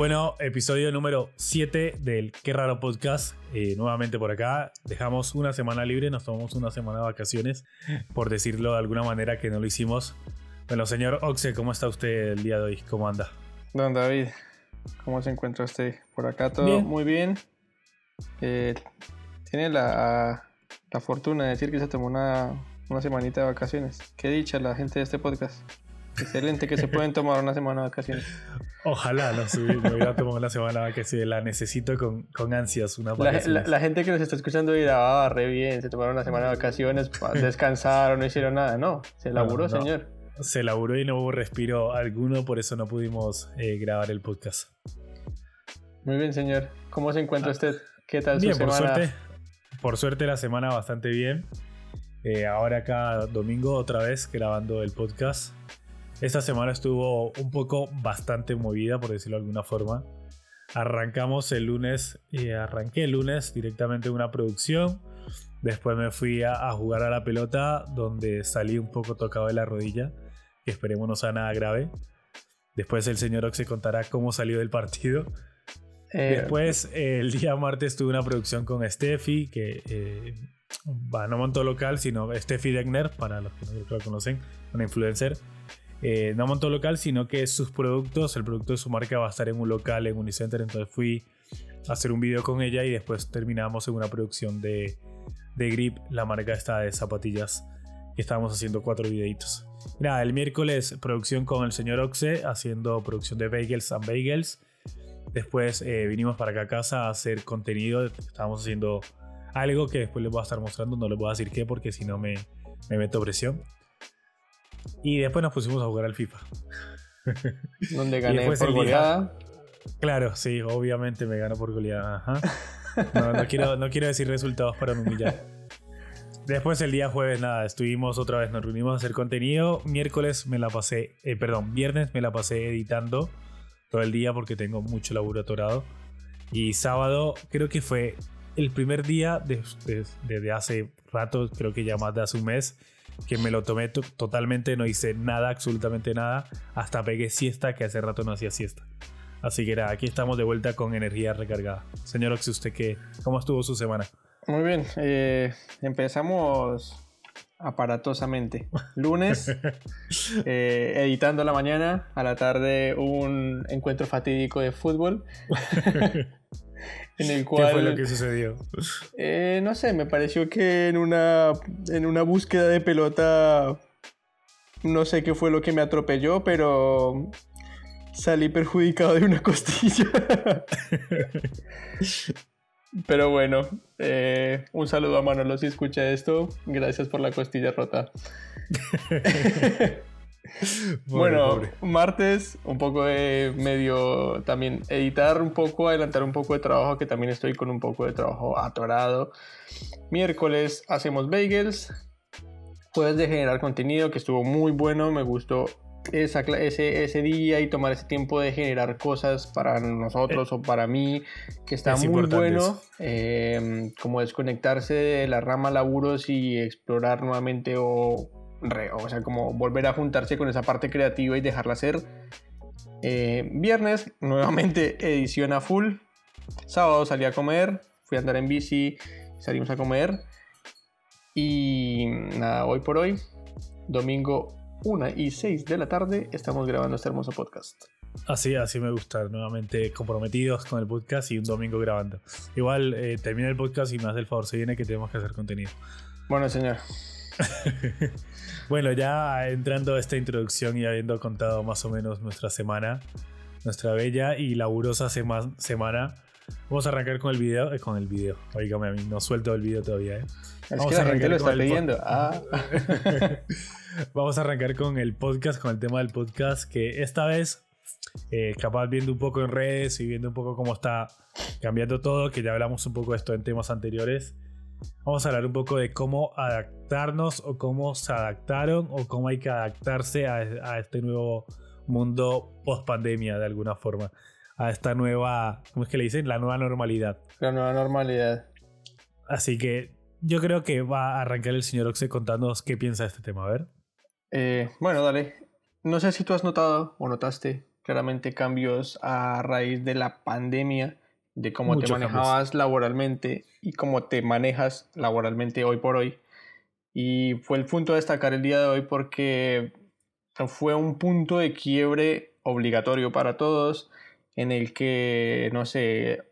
Bueno, episodio número 7 del Qué Raro Podcast. Eh, nuevamente por acá. Dejamos una semana libre, nos tomamos una semana de vacaciones, por decirlo de alguna manera que no lo hicimos. Bueno, señor Oxe, ¿cómo está usted el día de hoy? ¿Cómo anda? Don David, ¿cómo se encuentra usted? Por acá todo muy bien. Eh, tiene la, la, fortuna de decir que se tomó una, una semanita de vacaciones. Qué dicha la gente de este podcast. Excelente que se pueden tomar una semana de vacaciones. Ojalá, no, sí, me hubiera tomado una semana de vacaciones. La necesito con, con ansias. Una la, la, gente que nos está escuchando dirá, ah, re bien, se tomaron una semana de vacaciones, descansaron, no hicieron nada. No, se laburó, señor. Se laburó y no hubo respiro alguno, por eso no pudimos eh, grabar el podcast. Muy bien, señor. ¿Cómo se encuentra ah, usted? ¿Qué tal su semana? Por suerte, por suerte la semana bastante bien. Eh, ahora acá domingo otra vez grabando el podcast. Esta semana estuvo un poco bastante movida, por decirlo de alguna forma. Arrancamos el lunes y arranqué el lunes directamente una producción. Después me fui a, jugar a la pelota, donde salí un poco tocado de la rodilla, que esperemos no sea nada grave. Después el señor Ox se contará cómo salió del partido. Eh, Después, el día martes tuve una producción con Steffi, que eh, no montó local, sino Steffi Degner, para los que no lo conocen, una influencer eh, no montó local, sino que sus productos, el producto de su marca va a estar en un local, en Unicenter. Entonces fui a hacer un video con ella y después terminamos en una producción de, de Grip, la marca esta de zapatillas, que estábamos haciendo cuatro videitos. Nada, el miércoles producción con el señor Oxe, haciendo producción de Bagels and Bagels. Después eh, vinimos para acá a casa a hacer contenido. Estábamos haciendo algo que después les voy a estar mostrando. No les voy a decir qué porque si no me, me meto presión. Y después nos pusimos a jugar al FIFA. Donde gané por goleada. Claro, sí, obviamente me ganó por goleada. No, quiero, no quiero decir resultados para no humillar. Después el día jueves, nada, estuvimos otra vez, nos reunimos a hacer contenido. Miércoles me la pasé, eh, perdón, viernes me la pasé editando todo el día porque tengo mucho laburo atorado. Y sábado creo que fue el primer día desde de, de hace rato, creo que ya más de hace un mes, que me lo tomé totalmente, no hice nada, absolutamente nada, hasta pegué siesta, que hace rato no hacía siesta. Así que era, aquí estamos de vuelta con energía recargada. Señor Oxy, ¿usted qué? ¿Cómo estuvo su semana? Muy bien, eh, empezamos aparatosamente. Lunes, eh, editando la mañana, a la tarde un encuentro fatídico de fútbol. en el cual, ¿Qué fue lo que sucedió? Eh, no sé, me pareció que en una, en una búsqueda de pelota, no sé qué fue lo que me atropelló, pero salí perjudicado de una costilla. pero bueno, eh, un saludo a Manolo si escucha esto. Gracias por la costilla rota. bueno, martes, un poco de medio también editar un poco, adelantar un poco de trabajo, que también estoy con un poco de trabajo atorado. Miércoles hacemos bagels. Jueves de generar contenido, que estuvo muy bueno, me gustó esa, ese, ese día y tomar ese tiempo de generar cosas para nosotros o para mí, que está muy bueno, em, como desconectarse de la rama laburos y explorar nuevamente o o sea, como volver a juntarse con esa parte creativa y dejarla hacer. Eh, viernes, nuevamente edición a full. Sábado salí a comer, fui a andar en bici, salimos a comer. Y nada, hoy por hoy, domingo 1 y 6 de la tarde, estamos grabando este hermoso podcast. Así, así me gusta, nuevamente comprometidos con el podcast y un domingo grabando. Igual eh, termina el podcast y me hace el favor, se viene que tenemos que hacer contenido. Bueno, señor. bueno, ya entrando a esta introducción y habiendo contado más o menos nuestra semana, nuestra bella y laburosa semana, vamos a arrancar con el video. Eh, con el video, oígame a mí, no suelto el video todavía. ¿eh? Es que a arrancar lo está pidiendo. Ah. vamos a arrancar con el podcast, con el tema del podcast, que esta vez eh, capaz viendo un poco en redes y viendo un poco cómo está cambiando todo, que ya hablamos un poco de esto en temas anteriores. Vamos a hablar un poco de cómo adaptarnos o cómo se adaptaron o cómo hay que adaptarse a, este nuevo mundo post pandemia de alguna forma. A esta nueva, ¿cómo es que le dicen? La nueva normalidad. La nueva normalidad. Así que yo creo que va a arrancar el señor Oxe contándonos qué piensa de este tema. A ver. Eh, bueno, dale. No sé si tú has notado o notaste claramente cambios a raíz de la pandemia, de cómo te manejabas laboralmente y cómo te manejas laboralmente hoy por hoy. Y fue el punto a destacar el día de hoy porque fue un punto de quiebre obligatorio para todos en el que, no sé,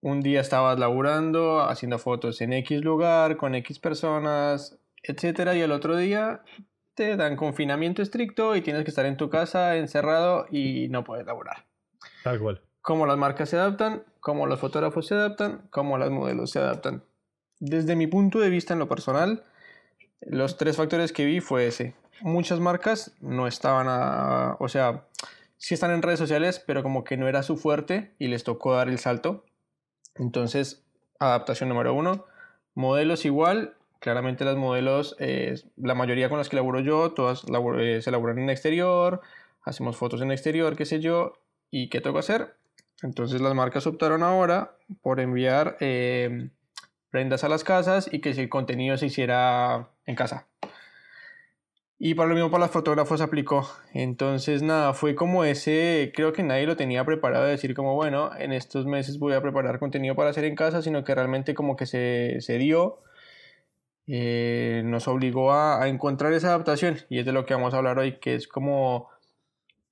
un día estabas laburando, haciendo fotos en X lugar, con X personas, etcétera, y el otro día te dan confinamiento estricto y tienes que estar en tu casa encerrado y no puedes laburar. Tal cual. Cómo las marcas se adaptan, cómo los fotógrafos se adaptan, cómo las modelos se adaptan. Desde mi punto de vista en lo personal, los tres factores que vi fue ese. Muchas marcas no estaban a... O sea, sí están en redes sociales, pero como que no era su fuerte y les tocó dar el salto. Entonces, adaptación número uno. Modelos igual. Claramente las modelos, eh, la mayoría con las que laburo yo, todas eh, se laburan en exterior, hacemos fotos en exterior, qué sé yo. ¿Y qué tengo que hacer? Entonces las marcas optaron ahora por enviar eh, prendas a las casas y que el contenido se hiciera en casa. Y para lo mismo para los fotógrafos aplicó. Entonces, nada, fue como ese, creo que nadie lo tenía preparado de decir como, bueno, en estos meses voy a preparar contenido para hacer en casa, sino que realmente como que se, se dio, eh, nos obligó a, a, encontrar esa adaptación. Y es de lo que vamos a hablar hoy, que es como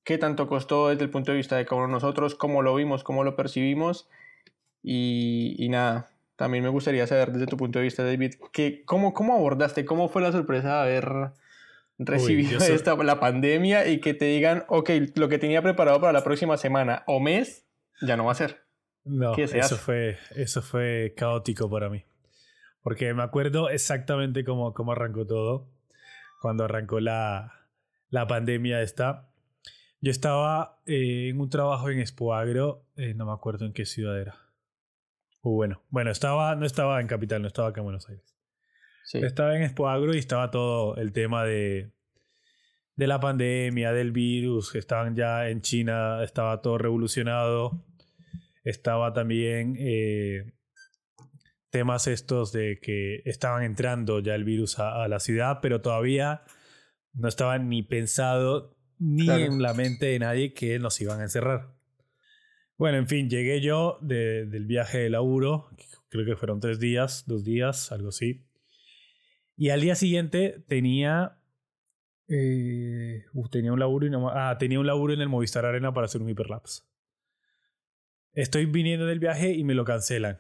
qué tanto costó desde el punto de vista de cada uno de nosotros, cómo lo vimos, cómo lo percibimos. Y, y nada, también me gustaría saber desde tu punto de vista, David, que, cómo, ¿cómo abordaste? ¿Cómo fue la sorpresa de haber recibido esta, la pandemia y que te digan, ok, lo que tenía preparado para la próxima semana o mes, ya no va a ser? No, eso fue, eso fue caótico para mí. Porque me acuerdo exactamente cómo, cómo arrancó todo. Cuando arrancó la, la pandemia esta. Yo estaba eh, en un trabajo en Expo Agro, eh, no me acuerdo en qué ciudad era. Uh, bueno, bueno, estaba, no estaba en Capital, no estaba acá en Buenos Aires. Estaba en Expo Agro y estaba todo el tema de, de la pandemia, del virus, que estaban ya en China, estaba todo revolucionado. Estaba también eh, temas estos de que estaban entrando ya el virus a, la ciudad, pero todavía no estaba ni pensado ni en la mente de nadie que nos iban a encerrar. Bueno, en fin, llegué yo del viaje de laburo, creo que fueron tres días, dos días, algo así. Y al día siguiente tenía. Eh, tenía un laburo y no, Ah, tenía un laburo en el Movistar Arena para hacer un hiperlapse. Estoy viniendo del viaje y me lo cancelan.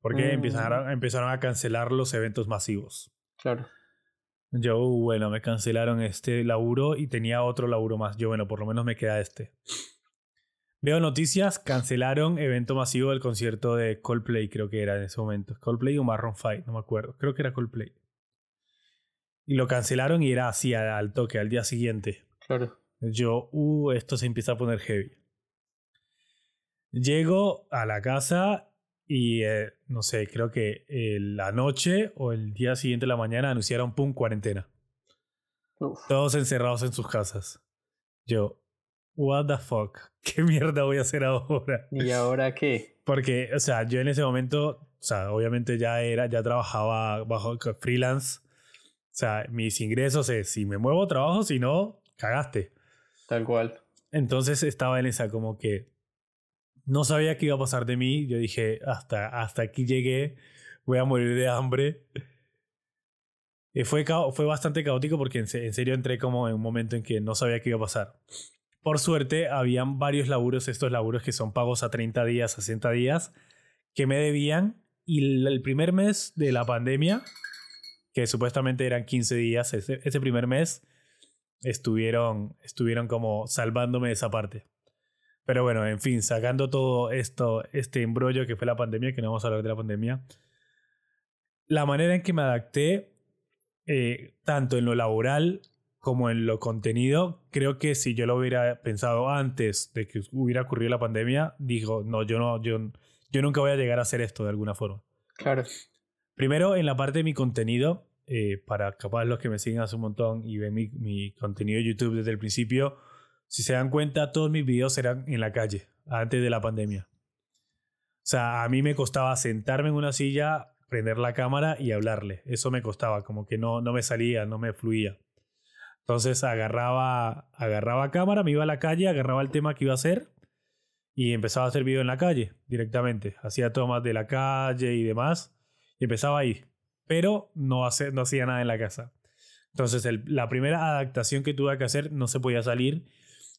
Porque mm. empezaron, empezaron a cancelar los eventos masivos. Claro. Yo, bueno, me cancelaron este laburo y tenía otro laburo más. Yo, bueno, por lo menos me queda este. Veo noticias, cancelaron evento masivo del concierto de Coldplay, creo que era en ese momento. Coldplay o Marron 5, no me acuerdo. Creo que era Coldplay. Y lo cancelaron y era así al toque, al día siguiente. Claro. Yo, uh, esto se empieza a poner heavy. Llego a la casa y eh, no sé, creo que la noche o el día siguiente de la mañana anunciaron pum, cuarentena. Todos encerrados en sus casas. Yo, what the fuck, ¿qué mierda voy a hacer ahora? ¿Y ahora qué? Porque, o sea, yo en ese momento, o sea, obviamente ya era, ya trabajaba bajo freelance o sea, mis ingresos es si me muevo trabajo, si no, cagaste. Tal cual. Entonces estaba en esa como que no sabía qué iba a pasar de mí. Yo dije, hasta, hasta aquí llegué, voy a morir de hambre. Y fue, fue bastante caótico porque en, en, serio entré como en un momento en que no sabía qué iba a pasar. Por suerte, habían varios laburos, estos laburos que son pagos a 30 días, a 60 días, que me debían. Y el primer mes de la pandemia que supuestamente eran 15 días, ese, ese primer mes, estuvieron, estuvieron como salvándome de esa parte. Pero bueno, en fin, sacando todo esto, este embrollo que fue la pandemia, que no vamos a hablar de la pandemia, la manera en que me adapté, eh, tanto en lo laboral como en lo contenido, creo que si yo lo hubiera pensado antes de que hubiera ocurrido la pandemia, digo, no, yo no, yo, yo nunca voy a llegar a hacer esto de alguna forma. Claro. Primero, en la parte de mi contenido, eh, para capaz los que me siguen hace un montón y ven mi, mi, contenido de YouTube desde el principio, si se dan cuenta, todos mis videos eran en la calle, antes de la pandemia. O sea, a mí me costaba sentarme en una silla, prender la cámara y hablarle. Eso me costaba, como que no, no me salía, no me fluía. Entonces agarraba, agarraba cámara, me iba a la calle, agarraba el tema que iba a hacer y empezaba a hacer video en la calle directamente. Hacía tomas de la calle y demás y empezaba ahí. Pero no, no hacía nada en la casa. Entonces la primera adaptación que tuve que hacer no se podía salir.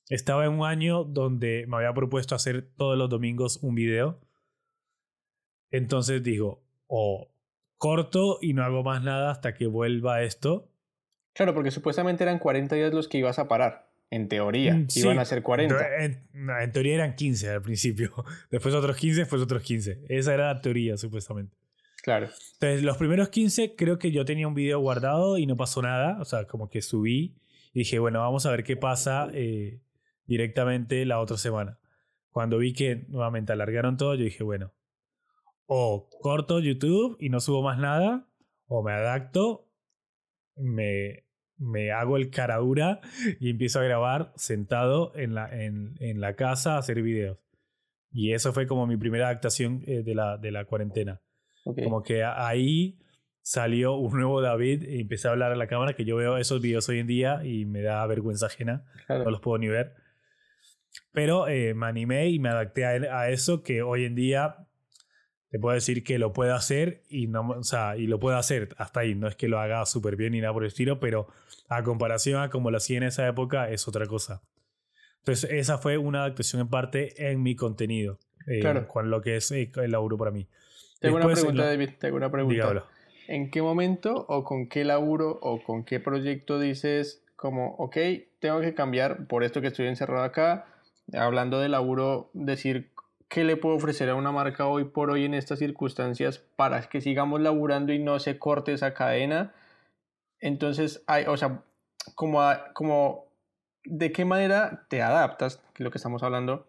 Estaba en un año donde me había propuesto hacer todos los domingos un video. Entonces digo, o corto y no hago más nada hasta que vuelva esto Claro, porque supuestamente eran 40 días los que ibas a parar. En teoría, mm, iban a ser 40. En, en, teoría eran 15 al principio. Después otros 15, después otros 15. Esa era la teoría, supuestamente. Claro. Entonces, los primeros 15 creo que yo tenía un video guardado y no pasó nada. O sea, como que subí y dije, bueno, vamos a ver qué pasa eh, directamente la otra semana. Cuando vi que nuevamente alargaron todo, yo dije, bueno, o corto YouTube y no subo más nada, o me adapto me, me hago el cara dura y empiezo a grabar sentado en la, en, en la casa a hacer videos. Y eso fue como mi primera adaptación eh, de, la, de la cuarentena. Como que ahí salió un nuevo David y empecé a hablar a la cámara, que yo veo esos videos hoy en día y me da vergüenza ajena, no los puedo ni ver. Pero eh, me animé y me adapté a, a, eso que hoy en día te puedo decir que lo puedo hacer y, no, o sea, y lo puedo hacer hasta ahí. No es que lo haga súper bien ni nada por el estilo, pero a comparación a como lo hacía en esa época es otra cosa. Entonces, esa fue una adaptación en parte en mi contenido, eh, con lo que es eh, el laburo para mí. Tengo una pregunta, David, tengo una pregunta. ¿En qué momento o con qué laburo o con qué proyecto dices como, ok, tengo que cambiar por esto que estoy encerrado acá? Hablando de laburo, decir ¿qué le puedo ofrecer a una marca hoy por hoy en estas circunstancias para que sigamos laburando y no se corte esa cadena? Entonces, hay, o sea, como, como de qué manera te adaptas, que es lo que estamos hablando,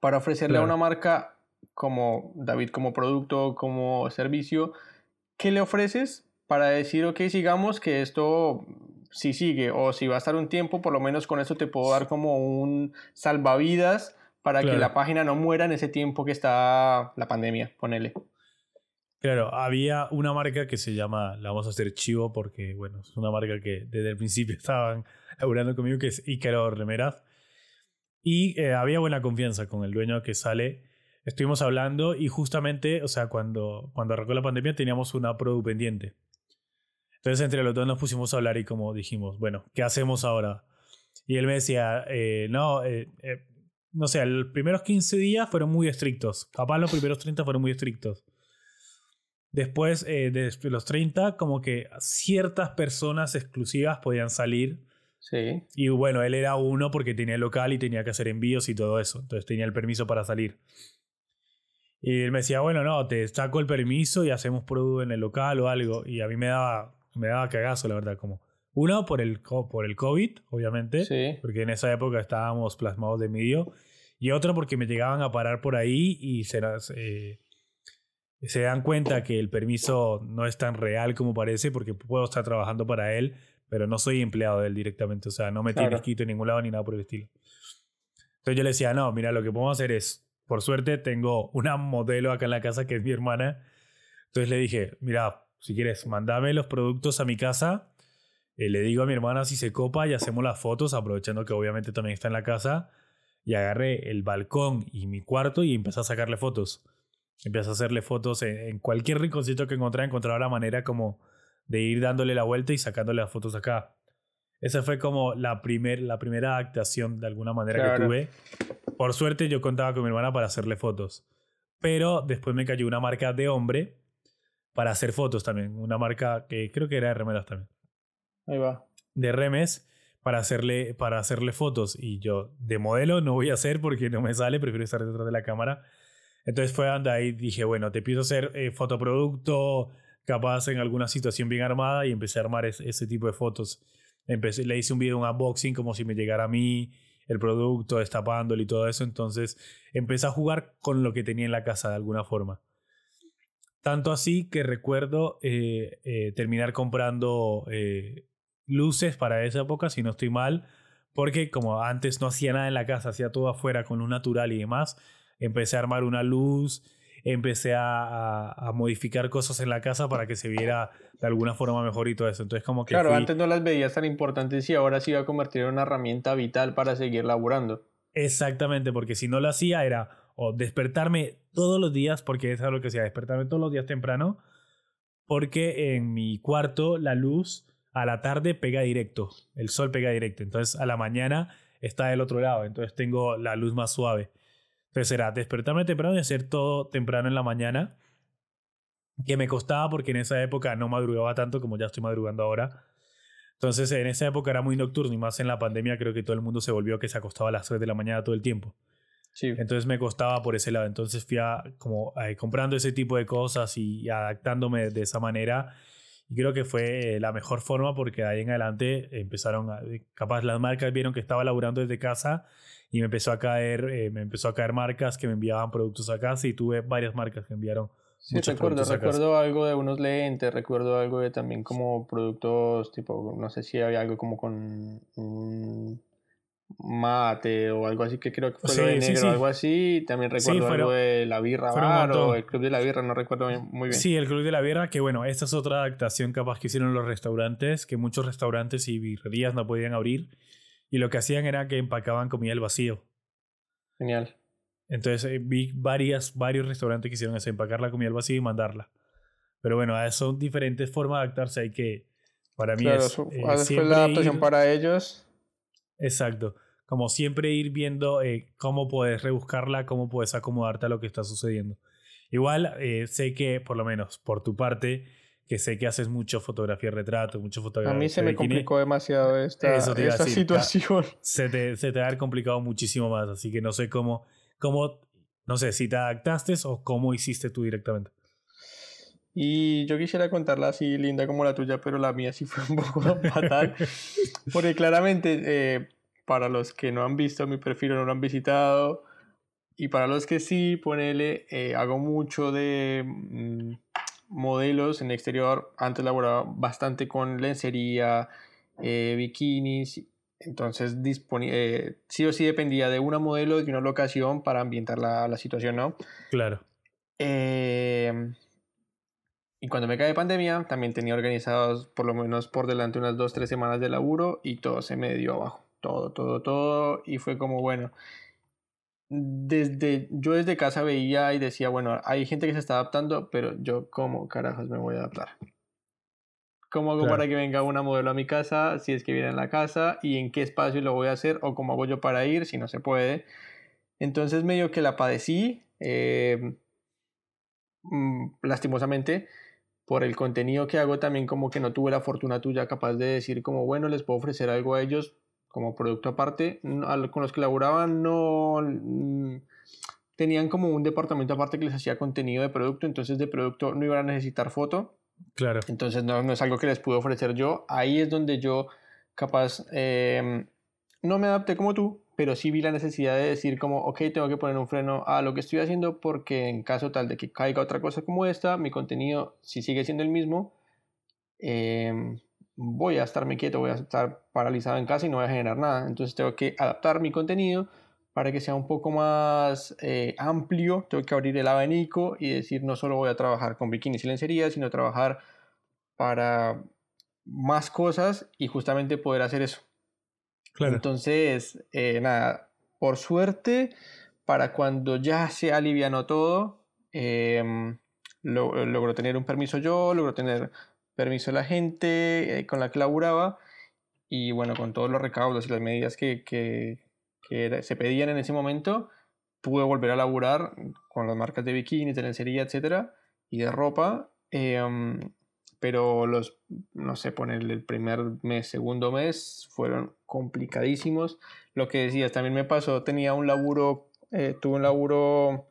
para ofrecerle a una marca como David, como producto, como servicio, ¿qué le ofreces para decir, ok, sigamos que esto si sigue o si va a estar un tiempo, por lo menos con eso te puedo dar como un salvavidas para que la página no muera en ese tiempo que está la pandemia, ponele. Claro, había una marca que se llama, la vamos a hacer chivo porque, bueno, es una marca que desde el principio estaban laburando conmigo, que es Ícaro Remeraz. Y eh, había buena confianza con el dueño que sale. Estuvimos hablando y justamente, o sea, cuando, cuando arrancó la pandemia teníamos una produ pendiente. Entonces entre los dos nos pusimos a hablar y como dijimos, bueno, ¿qué hacemos ahora? Y él me decía, eh, no, eh, no sé, los primeros 15 días fueron muy estrictos. Capaz los primeros 30 fueron muy estrictos. Después eh, de los 30, como que ciertas personas exclusivas podían salir. Sí. Y bueno, él era uno porque tenía el local y tenía que hacer envíos y todo eso. Entonces tenía el permiso para salir. Y él me decía, bueno, no, te saco el permiso y hacemos producto en el local o algo. Y a mí me daba, me daba cagazo, la verdad, como uno, por el, por el COVID, obviamente, porque en esa época estábamos plasmados de medio. Y otro, porque me llegaban a parar por ahí y se, eh, se dan cuenta que el permiso no es tan real como parece, porque puedo estar trabajando para él, pero no soy empleado de él directamente. O sea, no me tiene escrito en ningún lado ni nada por el estilo. Entonces yo le decía, no, mira, lo que podemos hacer es, por suerte tengo una modelo acá en la casa que es mi hermana. Entonces le dije, mira, si quieres, mandame los productos a mi casa eh, le digo a mi hermana si se copa y hacemos las fotos, aprovechando que obviamente también está en la casa. Y agarré el balcón y mi cuarto y empecé a sacarle fotos. Empecé a hacerle fotos en, cualquier rinconcito que encontraba, encontraba la manera como de ir dándole la vuelta y sacándole las fotos acá. Esa fue como la, primer, la primera actuación de alguna manera que tuve. Por suerte yo contaba con mi hermana para hacerle fotos. Pero después me cayó una marca de hombre para hacer fotos también. Una marca que creo que era de remeras también. Ahí va. De remes para hacerle, para hacerle fotos. Y yo de modelo no voy a hacer porque no me sale, prefiero estar detrás de la cámara. Entonces fue donde ahí dije, bueno, te a hacer eh, fotoproducto, capaz en alguna situación bien armada y empecé a armar ese tipo de fotos. Empecé, le hice un video, un unboxing como si me llegara a mí el producto, destapándolo y todo eso. Entonces empecé a jugar con lo que tenía en la casa de alguna forma. Tanto así que recuerdo eh, eh, terminar comprando luces para esa época, si no estoy mal, porque como antes no hacía nada en la casa, hacía todo afuera con luz natural y demás, empecé a armar una luz, empecé a, modificar cosas en la casa para que se viera de alguna forma mejor y todo eso. Entonces como que... Claro, antes no las veías tan importantes y ahora sí iba a convertir en una herramienta vital para seguir laburando. Exactamente, porque si no lo hacía era o despertarme todos los días, porque es lo que hacía, despertarme todos los días temprano, porque en mi cuarto la luz a la tarde pega directo, el sol pega directo, entonces a la mañana está del otro lado, entonces tengo la luz más suave. Entonces era despertarme temprano y hacer todo temprano en la mañana, que me costaba porque en esa época no madrugaba tanto como ya estoy madrugando ahora. Entonces en esa época era muy nocturno y más en la pandemia creo que todo el mundo se volvió que se acostaba a las 3 de la mañana todo el tiempo. Sí. Entonces me costaba por ese lado. Entonces fui como eh, comprando ese tipo de cosas y, adaptándome de esa manera. Y creo que fue la mejor forma porque de ahí en adelante empezaron a, capaz las marcas vieron que estaba laburando desde casa y me empezó a caer, eh, me empezó a caer marcas que me enviaban productos a casa y tuve varias marcas que enviaron. Sí, recuerdo, recuerdo algo de unos lentes, recuerdo algo de también como productos tipo, no sé si había algo como con un mate o algo así que creo que fue lo de negro, algo así. También recuerdo algo de la birra bar o el club de la birra, no recuerdo muy bien. Sí, el club de la birra, que bueno, esta es otra adaptación capaz que hicieron los restaurantes, que muchos restaurantes y birrerías no podían abrir y lo que hacían era que empacaban comida al vacío. Genial. Entonces eh, vi varias, varios restaurantes que hicieron eso, empacar la comida al vacío y mandarla. Pero bueno, son diferentes formas de adaptarse. Hay que, para mí es... Eh, la adaptación para ellos. Exacto. Como siempre ir viendo eh, cómo puedes rebuscarla, cómo puedes acomodarte a lo que está sucediendo. Igual sé que, por lo menos por tu parte, que sé que haces mucho fotografía retrato, mucho fotografía. A mí se me complicó demasiado esta, esta situación. Se te, se te ha complicado muchísimo más, así que no sé cómo, cómo, no sé si te adaptaste o cómo hiciste tú directamente. Y yo quisiera contarla así linda como la tuya, pero la mía sí fue un poco fatal. Porque claramente, eh, para los que no han visto mi perfil o no lo han visitado, y para los que sí, ponele, eh, hago mucho de mm, modelos en exterior. Antes laboraba bastante con lencería, eh, bikinis. Entonces, eh, sí o sí dependía de una modelo, de una locación para ambientar la, la situación, ¿no? Claro. Em, y cuando me cae pandemia, también tenía organizados por lo menos por delante unas dos, tres semanas de laburo y todo se me dio abajo. Todo, todo, todo. Y fue como, bueno, desde, yo desde casa veía y decía, bueno, hay gente que se está adaptando, pero yo cómo carajos me voy a adaptar. ¿Cómo hago para que venga una modelo a mi casa, si es que viene a la casa, y en qué espacio lo voy a hacer, o cómo hago yo para ir, si no se puede? Entonces medio que la padecí, eh, mm, lastimosamente, por el contenido que hago también como que no tuve la fortuna tuya capaz de decir como, bueno, les puedo ofrecer algo a ellos, como producto aparte. Con los que laboraban no mm, tenían como un departamento aparte que les hacía contenido de producto, entonces de producto no iban a necesitar foto. Claro. Entonces no, no es algo que les pude ofrecer yo. Ahí es donde yo capaz em, no me adapté como tú, pero sí vi la necesidad de decir como, ok, tengo que poner un freno a lo que estoy haciendo porque en caso tal de que caiga otra cosa como esta, mi contenido si sigue siendo el mismo, eh, voy a estarme quieto, voy a estar paralizado en casa y no voy a generar nada. Entonces tengo que adaptar mi contenido para que sea un poco más eh, amplio. Tengo que abrir el abanico y decir, no solo voy a trabajar con bikinis y lencería, sino trabajar para más cosas y justamente poder hacer eso. Entonces, eh, nada, por suerte, para cuando ya se alivianó todo, eh, logro tener un permiso yo, logro tener permiso la gente eh, con la que laburaba y bueno, con todos los recaudos y las medidas que, se pedían en ese momento, pude volver a laburar con las marcas de bikinis, de lencería, etcétera, y de ropa. Em, pero los, no sé, poner el primer mes, segundo mes, fueron complicadísimos. Lo que decías, también me pasó, tenía un laburo, eh, tuve un laburo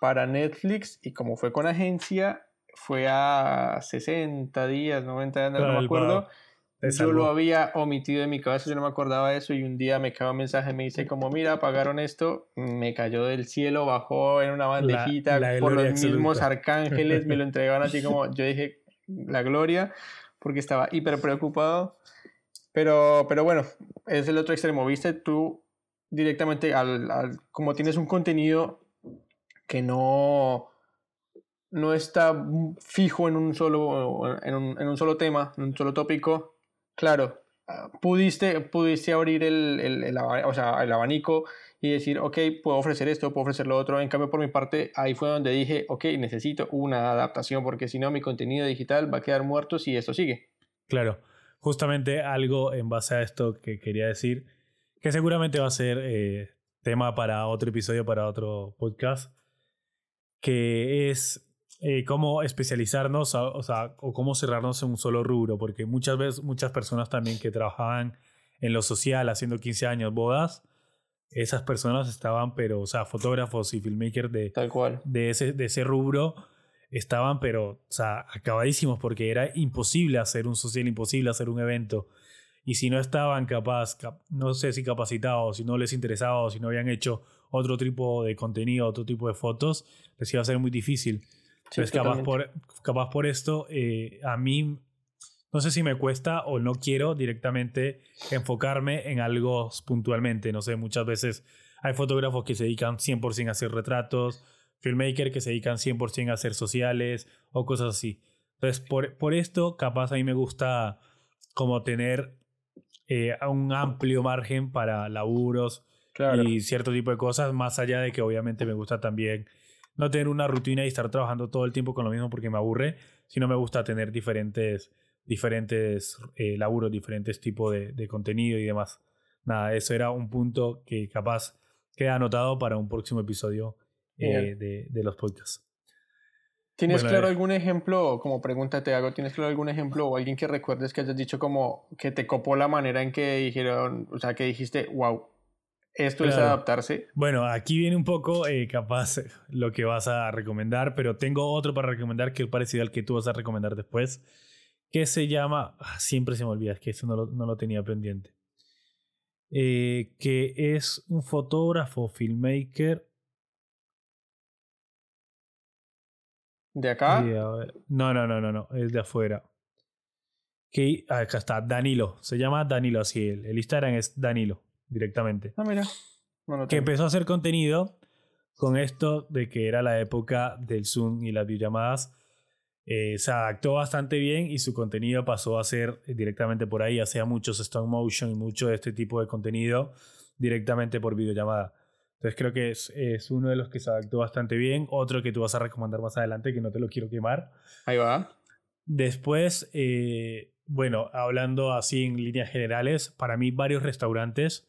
para Netflix y como fue con agencia, fue a 60 días, 90 días, no me acuerdo. Yo lo había omitido de mi cabeza, yo no me acordaba de eso y un día me cae un mensaje, me dice como, mira, pagaron esto, me cayó del cielo, bajó en una bandejita por los mismos arcángeles, me lo entregaban así como, yo dije, la gloria, porque estaba hiper preocupado. Pero, pero bueno, es el otro extremo, ¿viste? Tú directamente, al, como tienes un contenido que no no está fijo en un solo, en un, en un solo tema, en un solo tópico, claro, ah, pudiste, pudiste abrir el, el, o sea, el abanico y decir, ok, puedo ofrecer esto, puedo ofrecer lo otro. En cambio, por mi parte, ahí fue donde dije, ok, necesito una adaptación porque si no, mi contenido digital va a quedar muerto si esto sigue. Claro, justamente algo en base a esto que quería decir, que seguramente va a ser eh, tema para otro episodio, para otro podcast, que es eh, cómo especializarnos o, sea, o cómo cerrarnos en un solo rubro, porque muchas veces muchas personas también que trabajaban en lo social haciendo 15 años bodas, esas personas estaban, pero, o sea, fotógrafos y filmmakers de, Tal cual. de, ese, de ese rubro estaban, pero, o sea, acabadísimos porque era imposible hacer un social, imposible hacer un evento. Y si no estaban capaz, no sé si capacitados, si no les interesaba o si no habían hecho otro tipo de contenido, otro tipo de fotos, les iba a ser muy difícil. Entonces, capaz por, capaz por esto, eh, a mí no sé si me cuesta o no quiero directamente enfocarme en algo puntualmente. No sé, muchas veces hay fotógrafos que se dedican 100% a hacer retratos, filmmakers que se dedican 100% a hacer sociales o cosas así. Entonces, por, por esto, capaz a mí me gusta como tener eh, un amplio margen para laburos y cierto tipo de cosas, más allá de que obviamente me gusta también no tener una rutina y estar trabajando todo el tiempo con lo mismo porque me aburre, sino me gusta tener diferentes diferentes eh, laburos, diferentes tipos de, de, contenido y demás. Nada, eso era un punto que capaz queda anotado para un próximo episodio eh, de, de, los podcasts. ¿Tienes claro eh, algún ejemplo, como pregunta te hago, ¿tienes claro algún ejemplo o alguien que recuerdes que hayas dicho como que te copó la manera en que dijeron, o sea, que dijiste, wow, esto es adaptarse? Bueno, aquí viene un poco eh, capaz lo que vas a recomendar, pero tengo otro para recomendar que es parecido al que tú vas a recomendar después que se llama, ah, siempre se me olvida, es que eso no lo, no lo tenía pendiente, eh, que es un fotógrafo, filmmaker. ¿De acá? no, no, no, no, no, es de afuera. Que, ah, acá está, Danilo, se llama Danilo, así, el, el Instagram es Danilo, directamente. Ah, mira. que empezó a hacer contenido con esto de que era la época del Zoom y las videollamadas eh, se adaptó bastante bien y su contenido pasó a ser directamente por ahí, hacía muchos stop motion y mucho de este tipo de contenido directamente por videollamada. Entonces creo que es, es, uno de los que se adaptó bastante bien. Otro que tú vas a recomendar más adelante, que no te lo quiero quemar. Ahí va. Después, eh, bueno, hablando así en líneas generales, para mí varios restaurantes,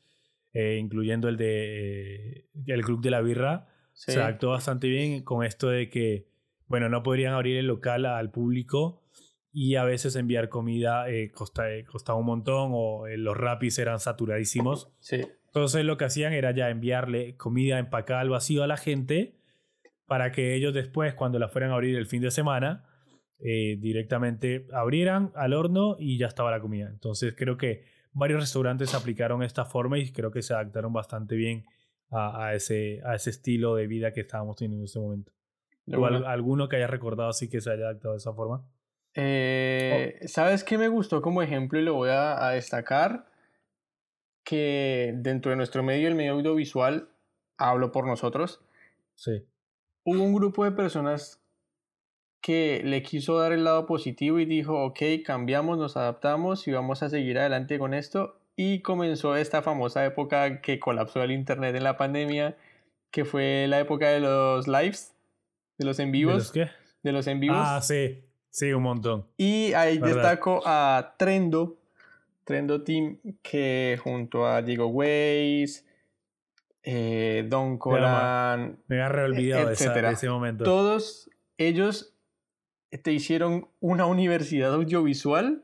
eh, incluyendo el de el Club de la Birra, se adaptó bastante bien con esto de que bueno, no podrían abrir el local al público y a veces enviar comida eh, eh, costaba un montón o eh, los rapis eran saturadísimos. Sí. Entonces lo que hacían era ya enviarle comida empacada al vacío a la gente para que ellos después, cuando la fueran a abrir el fin de semana, directamente abrieran al horno y ya estaba la comida. Entonces creo que varios restaurantes aplicaron esta forma y creo que se adaptaron bastante bien a, a, ese, a ese estilo de vida que estábamos teniendo en ese momento alguno que haya recordado así que se haya adaptado de esa forma? Eh, ¿Sabes qué me gustó como ejemplo y lo voy a, destacar? Que dentro de nuestro medio, el medio audiovisual, hablo por nosotros. Sí. Hubo un grupo de personas que le quiso dar el lado positivo y dijo, ok, cambiamos, nos adaptamos y vamos a seguir adelante con esto. Y comenzó esta famosa época que colapsó el Internet en la pandemia, que fue la época de los lives de los en vivos. ¿De los qué? De los en vivos. Ah, sí. Sí, un montón. Y ahí destaco a Trendo, Trendo Team, que junto a Diego Weiss, eh, Don Colan. Me ha olvidado de, ese momento. Todos ellos te hicieron una universidad audiovisual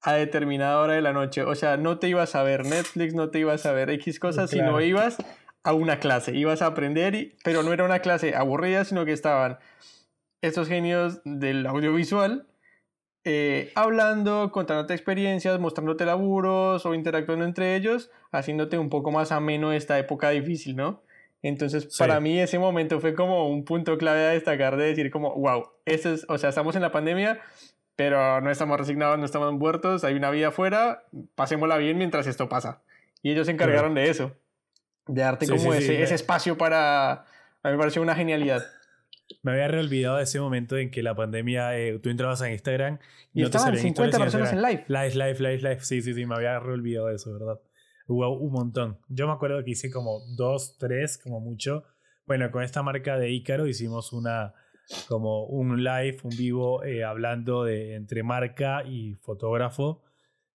a determinada hora de la noche. O sea, no te ibas a ver Netflix, no te ibas a ver X cosas, sino ibas a una clase, ibas a aprender, pero no era una clase aburrida, sino que estaban estos genios del audiovisual eh, hablando, contándote experiencias, mostrándote laburos o interactuando entre ellos, haciéndote un poco más ameno esta época difícil, ¿no? Entonces, para mí ese momento fue como un punto clave a destacar de decir como, wow, es, o sea, estamos en la pandemia, pero no estamos resignados, no estamos muertos, hay una vida afuera, pasémosla bien mientras esto pasa. Y ellos se encargaron de eso de darte como ese, ese espacio para... A mí me pareció una genialidad. Me había reolvidado de ese momento en que la pandemia, eh, tú entrabas a Instagram y, no estaban 50 personas en live. Live, live, live, live. Sí, sí, sí, me había reolvidado de eso, ¿verdad? Hubo un montón. Yo me acuerdo que hice como dos, tres, como mucho. Bueno, con esta marca de Ícaro hicimos una, como un live, un vivo, eh, hablando de entre marca y fotógrafo,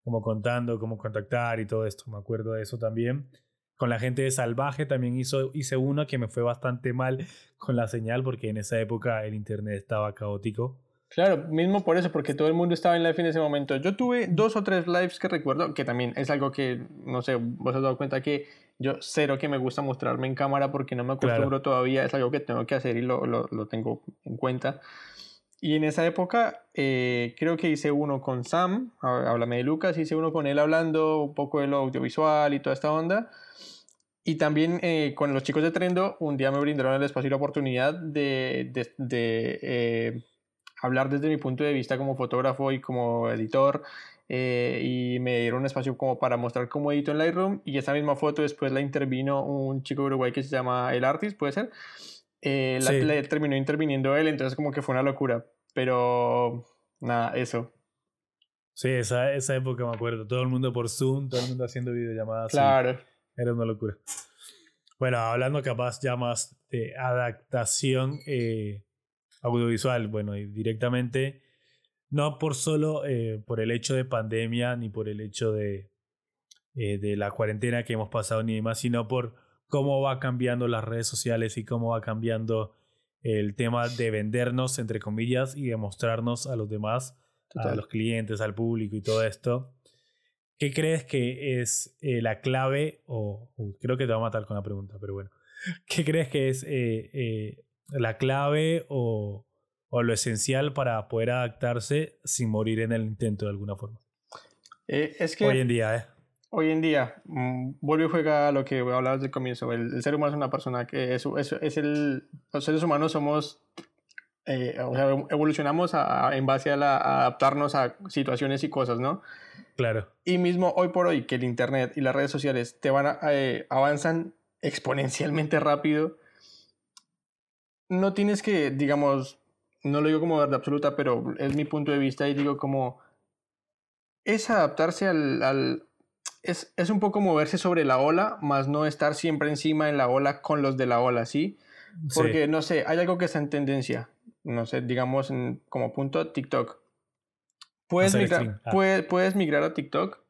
como contando cómo contactar y todo esto. Me acuerdo de eso también. Con la gente de Salvaje también hizo, hice uno que me fue bastante mal con la señal porque en esa época el internet estaba caótico. Claro, mismo por eso, porque todo el mundo estaba en live en ese momento. Yo tuve dos o tres lives que recuerdo, que también es algo que, no sé, vos has dado cuenta que yo cero que me gusta mostrarme en cámara porque no me acostumbro todavía, es algo que tengo que hacer y lo, lo, lo tengo en cuenta. Y en esa época eh, creo que hice uno con Sam, háblame de Lucas, hice uno con él hablando un poco de lo audiovisual y toda esta onda. Y también eh, con los chicos de Trendo, un día me brindaron el espacio y la oportunidad de, de, de eh, hablar desde mi punto de vista como fotógrafo y como editor eh, y me dieron un espacio como para mostrar cómo edito en Lightroom y esa misma foto después la intervino un chico de Uruguay que se llama El Artist, puede ser. Eh, la, terminó interviniendo él, entonces como que fue una locura. Pero nada, eso. Sí, esa, esa época me acuerdo. Todo el mundo por Zoom, todo el mundo haciendo videollamadas. Claro. Era una locura. Bueno, hablando capaz ya más de adaptación, eh, audiovisual, bueno, y directamente, no por solo eh, por el hecho de pandemia, ni por el hecho de, eh, de la cuarentena que hemos pasado, ni demás, sino por cómo va cambiando las redes sociales y cómo va cambiando el tema de vendernos, entre comillas, y de mostrarnos a los demás, a los clientes, al público y todo esto. ¿Qué crees que es eh, la clave? O creo que te va a matar con la pregunta, pero bueno. ¿Qué crees que es la clave o, o, lo esencial para poder adaptarse sin morir en el intento de alguna forma? Eh, es que hoy en día, ¿eh? Hoy en día, mm, vuelve y juega a lo que hablabas del comienzo. El, ser humano es una persona que es, es, es el. Los seres humanos somos. Eh, o sea, evolucionamos en base a, la, adaptarnos a situaciones y cosas, ¿no? Claro. Y mismo hoy por hoy, que el Internet y las redes sociales te van a, eh, avanzan exponencialmente rápido no tienes que, digamos, no lo digo como verdad absoluta, pero es mi punto de vista y digo como, es adaptarse al, al es, es, un poco moverse sobre la ola, más no estar siempre encima en la ola con los de la ola, ¿sí? Porque, no sé, hay algo que está en tendencia, no sé, digamos como punto TikTok. Puedes migrar, ah. puedes migrar a TikTok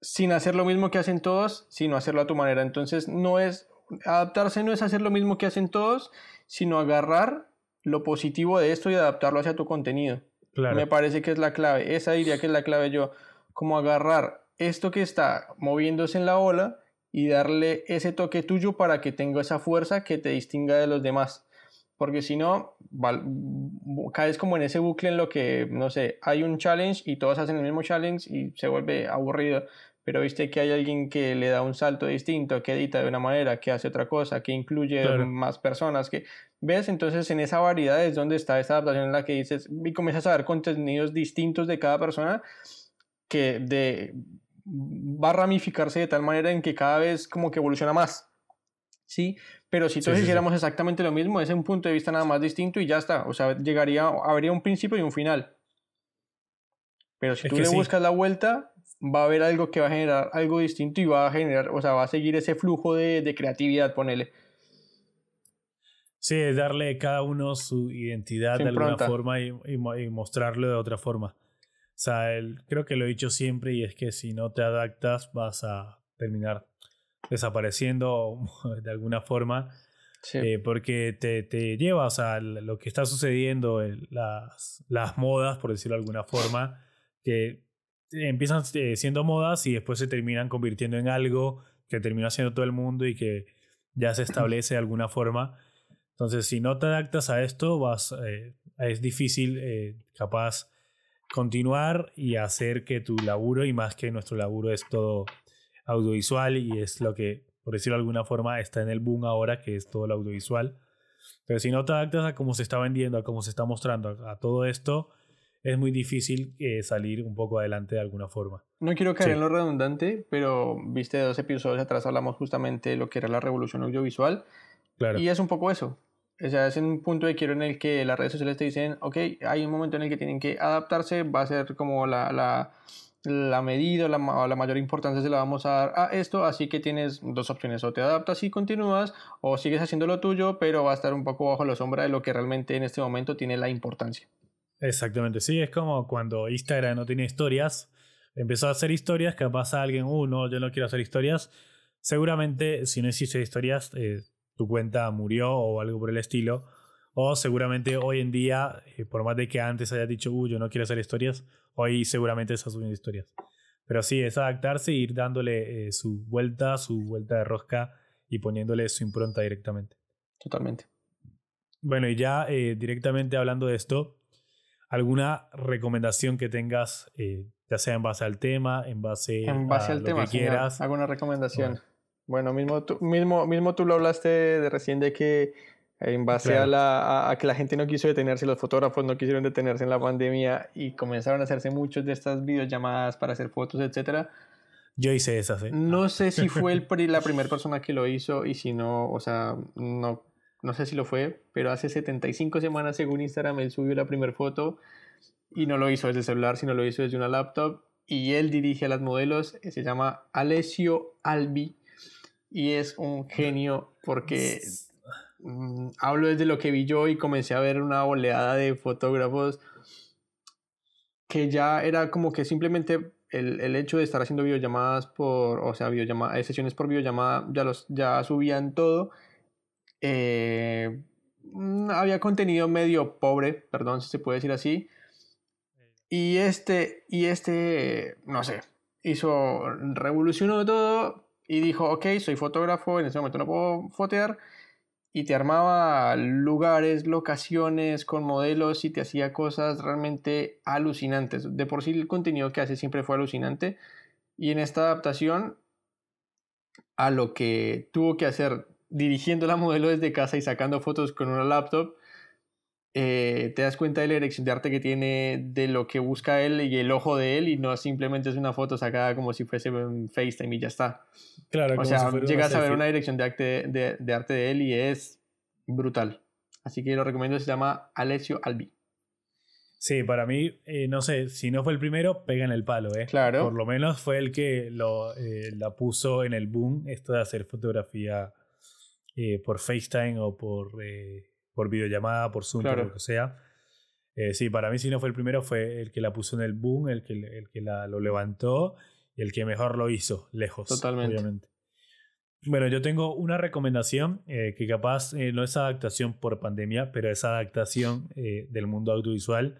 sin hacer lo mismo que hacen todos, sino hacerlo a tu manera. Entonces, no es adaptarse no es hacer lo mismo que hacen todos, sino agarrar lo positivo de esto y adaptarlo hacia tu contenido. Me parece que es la clave. Esa diría que es la clave yo. Como agarrar esto que está moviéndose en la ola y darle ese toque tuyo para que tenga esa fuerza que te distinga de los demás. Porque si no, caes como en ese bucle en lo que, no sé, hay un challenge y todos hacen el mismo challenge y se vuelve aburrido pero viste que hay alguien que le da un salto distinto, que edita de una manera, que hace otra cosa, que incluye más personas, que ves, entonces en esa variedad es donde está esa adaptación en la que dices y comienzas a ver contenidos distintos de cada persona que de, va a ramificarse de tal manera en que cada vez como que evoluciona más. ¿Sí? Pero si todos hiciéramos exactamente lo mismo, es un punto de vista nada más distinto y ya está. O sea, llegaría, habría un principio y un final. Pero si tú le buscas la vuelta, va a haber algo que va a generar algo distinto y va a generar, o sea, va a seguir ese flujo de, de creatividad, ponele. Sí, es darle a cada uno su identidad de alguna forma y, y, mostrarlo de otra forma. O sea, el, creo que lo he dicho siempre y es que si no te adaptas vas a terminar desapareciendo de alguna forma. Eh, porque te, te, lleva, o sea, lo que está sucediendo, las, las modas, por decirlo de alguna forma, que empiezan eh, siendo modas y después se terminan convirtiendo en algo que termina haciendo todo el mundo y que ya se establece de alguna forma. Entonces, si no te adaptas a esto, vas, eh, es difícil, eh, capaz, continuar y hacer que tu laburo, y más que nuestro laburo es todo audiovisual y es lo que, por decirlo de alguna forma, está en el boom ahora, que es todo el audiovisual. Pero si no te adaptas a cómo se está vendiendo, a cómo se está mostrando, a todo esto, es muy difícil eh, salir un poco adelante de alguna forma. No quiero caer en lo redundante, pero viste dos episodios atrás hablamos justamente de lo que era la revolución audiovisual. Claro. Y es un poco eso. o sea, es un punto de quiero en el que las redes sociales te dicen, ok, hay un momento en el que tienen que adaptarse, va a ser como la, la, la medida, la, la mayor importancia se la vamos a dar a esto, así que tienes dos opciones, o te adaptas y continúas, o sigues haciendo lo tuyo, pero va a estar un poco bajo la sombra de lo que realmente en este momento tiene la importancia. Exactamente, sí, es como cuando Instagram no tiene historias, empezó a hacer historias, capaz a alguien, uh, yo no quiero hacer historias, seguramente si no hiciste historias, eh, tu cuenta murió o algo por el estilo. O seguramente hoy en día, eh, por más de que antes hayas dicho, uy, yo no quiero hacer historias, hoy seguramente estás subiendo historias. Pero sí, es adaptarse e ir dándole eh, su vuelta, su vuelta de rosca y poniéndole su impronta directamente. Totalmente. Bueno, y ya eh, directamente hablando de esto, ¿alguna recomendación que tengas, ya sea en base al tema, en base, en base a al lo tema, que quieras? ¿Alguna recomendación? Bueno, mismo tú, mismo, mismo tú lo hablaste de recién de que en base a, la, a, que la gente no quiso detenerse, los fotógrafos no quisieron detenerse en la pandemia y comenzaron a hacerse muchos de estas videollamadas para hacer fotos, etc. Yo hice esas, ¿eh? No sé si fue el, la primera persona que lo hizo y si no, o sea, no, no sé si lo fue, pero hace 75 semanas, según Instagram, él subió la primera foto y no lo hizo desde el celular, sino lo hizo desde una laptop y él dirige a las modelos, se llama Alessio Albi y es un genio porque mm, hablo desde lo que vi yo y comencé a ver una oleada de fotógrafos que ya era como que simplemente el, el hecho de estar haciendo videollamadas por, o sea, videollamadas, sesiones por videollamada, ya, los, ya subían todo. Eh, mm, había contenido medio pobre, perdón si se puede decir así. Y este, y este, no sé, hizo, revolucionó todo, y dijo, ok, soy fotógrafo, en ese momento no puedo fotear, y te armaba lugares, locaciones con modelos y te hacía cosas realmente alucinantes. De por sí el contenido que hace siempre fue alucinante, y en esta adaptación a lo que tuvo que hacer dirigiendo la modelo desde casa y sacando fotos con una laptop, eh, te das cuenta de la dirección de arte que tiene, de lo que busca él y el ojo de él, y no simplemente es una foto sacada como si fuese un FaceTime y ya está. Claro, o sea, llegas a ver una dirección de arte de, de arte de él y es brutal. Así que lo recomiendo, se llama Alessio Albi. Sí, para mí, eh, no sé, si no fue el primero, pega en el palo, ¿eh? Claro. Por lo menos fue el que lo, eh, la puso en el boom, esto de hacer fotografía por FaceTime o por por videollamada, por Zoom, por lo que sea. Eh, sí, para mí si no fue el primero, fue el que la puso en el boom, el que, el que la, lo levantó y el que mejor lo hizo, lejos. Totalmente. Obviamente. Bueno, yo tengo una recomendación eh, que capaz eh, no es adaptación por pandemia, pero es adaptación del mundo audiovisual,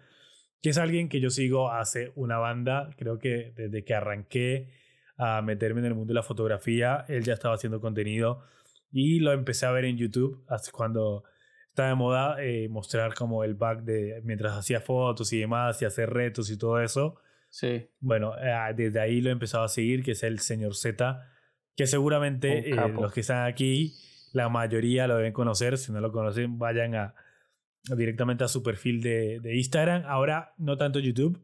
que es alguien que yo sigo hace una banda, creo que desde que arranqué a meterme en el mundo de la fotografía, él ya estaba haciendo contenido y lo empecé a ver en YouTube, hace cuando está de moda eh, mostrar como el back de mientras hacía fotos y demás y hacer retos y todo eso. Sí. Bueno, eh, desde ahí lo he empezado a seguir, que es el señor Z, que seguramente eh, los que están aquí, la mayoría lo deben conocer. Si no lo conocen, vayan a, directamente a su perfil de, de, Instagram. Ahora no tanto YouTube,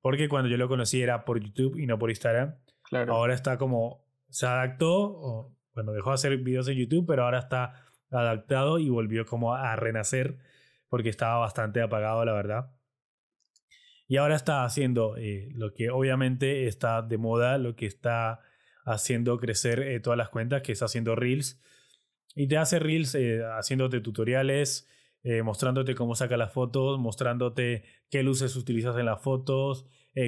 porque cuando yo lo conocí era por YouTube y no por Instagram. Claro. Ahora está como, se adaptó, o, bueno, dejó de hacer videos en YouTube, pero ahora está adaptado y volvió como a renacer porque estaba bastante apagado, la verdad. Y ahora está haciendo eh, lo que obviamente está de moda, lo que está haciendo crecer eh, todas las cuentas, que está haciendo reels. Y te hace reels eh, haciéndote tutoriales, mostrándote cómo saca las fotos, mostrándote qué luces utilizas en las fotos,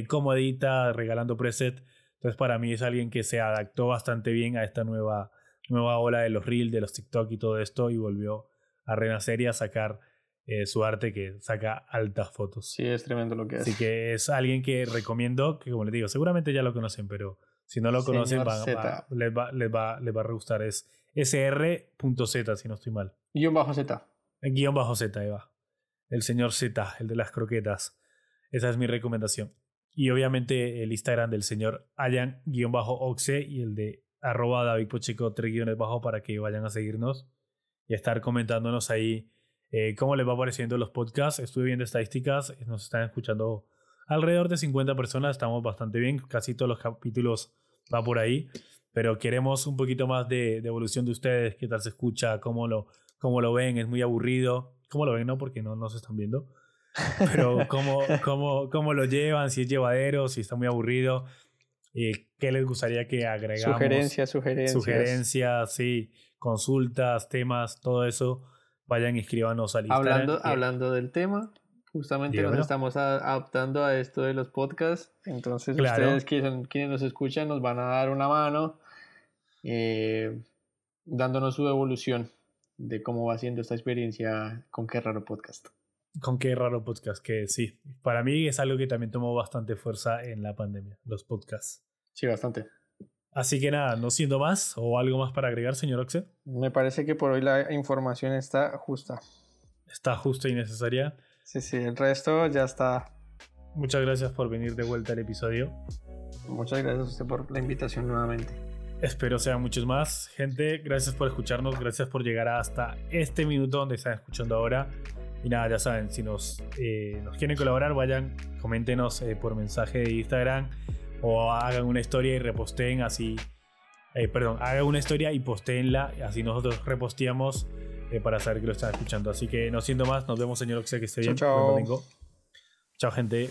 cómo edita, regalando preset. Entonces para mí es alguien que se adaptó bastante bien a esta nueva nueva ola de los reels, de los TikTok y todo esto y volvió a renacer y a sacar eh, su arte que saca altas fotos. Sí, es tremendo lo que es. Así que es alguien que recomiendo, que como les digo, seguramente ya lo conocen, pero si no lo conocen les, va, les, va, les, va, les va a gustar. Es sr.z, si no estoy mal. Guión bajo Z. Guión bajo Z, Eva. El señor Z, el de las croquetas. Esa es mi recomendación. Y obviamente el Instagram del señor Ayan-Oxe y el de arroba David Pochico, tres guiones bajo para que vayan a seguirnos y a estar comentándonos ahí eh, cómo les va apareciendo los podcasts. Estuve viendo estadísticas, nos están escuchando alrededor de 50 personas, estamos bastante bien, casi todos los capítulos va por ahí, pero queremos un poquito más de, evolución de ustedes, qué tal se escucha, cómo lo, cómo lo ven, es muy aburrido. ¿Cómo lo ven? No, porque no, no se están viendo. Pero cómo, cómo, cómo lo llevan, si es llevadero, si está muy aburrido. Eh, ¿Qué les gustaría que agregamos? Sugerencias, sugerencias. Sugerencias, sí, consultas, temas, todo eso. Vayan y escríbanos al Instagram. Hablando, hablando del tema, justamente nos estamos adaptando a esto de los podcasts. Entonces, ustedes quienes nos escuchan nos van a dar una mano eh, dándonos su evolución de cómo va siendo esta experiencia con Qué Raro Podcast. Con Qué Raro Podcast, que sí, para mí es algo que también tomó bastante fuerza en la pandemia, los podcasts. Sí, bastante. Así que nada, no siendo más, o algo más para agregar, señor Oxe. Me parece que por hoy la información está justa. Está justa y necesaria. Sí, sí, el resto ya está. Muchas gracias por venir de vuelta al episodio. Muchas gracias a usted por la invitación nuevamente. Espero sean muchos más. Gente, gracias por escucharnos, gracias por llegar hasta este minuto donde están escuchando ahora. Y nada, ya saben, si nos, eh, nos quieren colaborar, vayan, coméntenos eh, por mensaje de Instagram o hagan una historia y reposteen así. Eh, perdón, hagan una historia y postéenla, así nosotros reposteamos para saber que lo están escuchando. Así que no siendo más, nos vemos, señor Oxia, que esté bien. Chao, chao. chao, gente.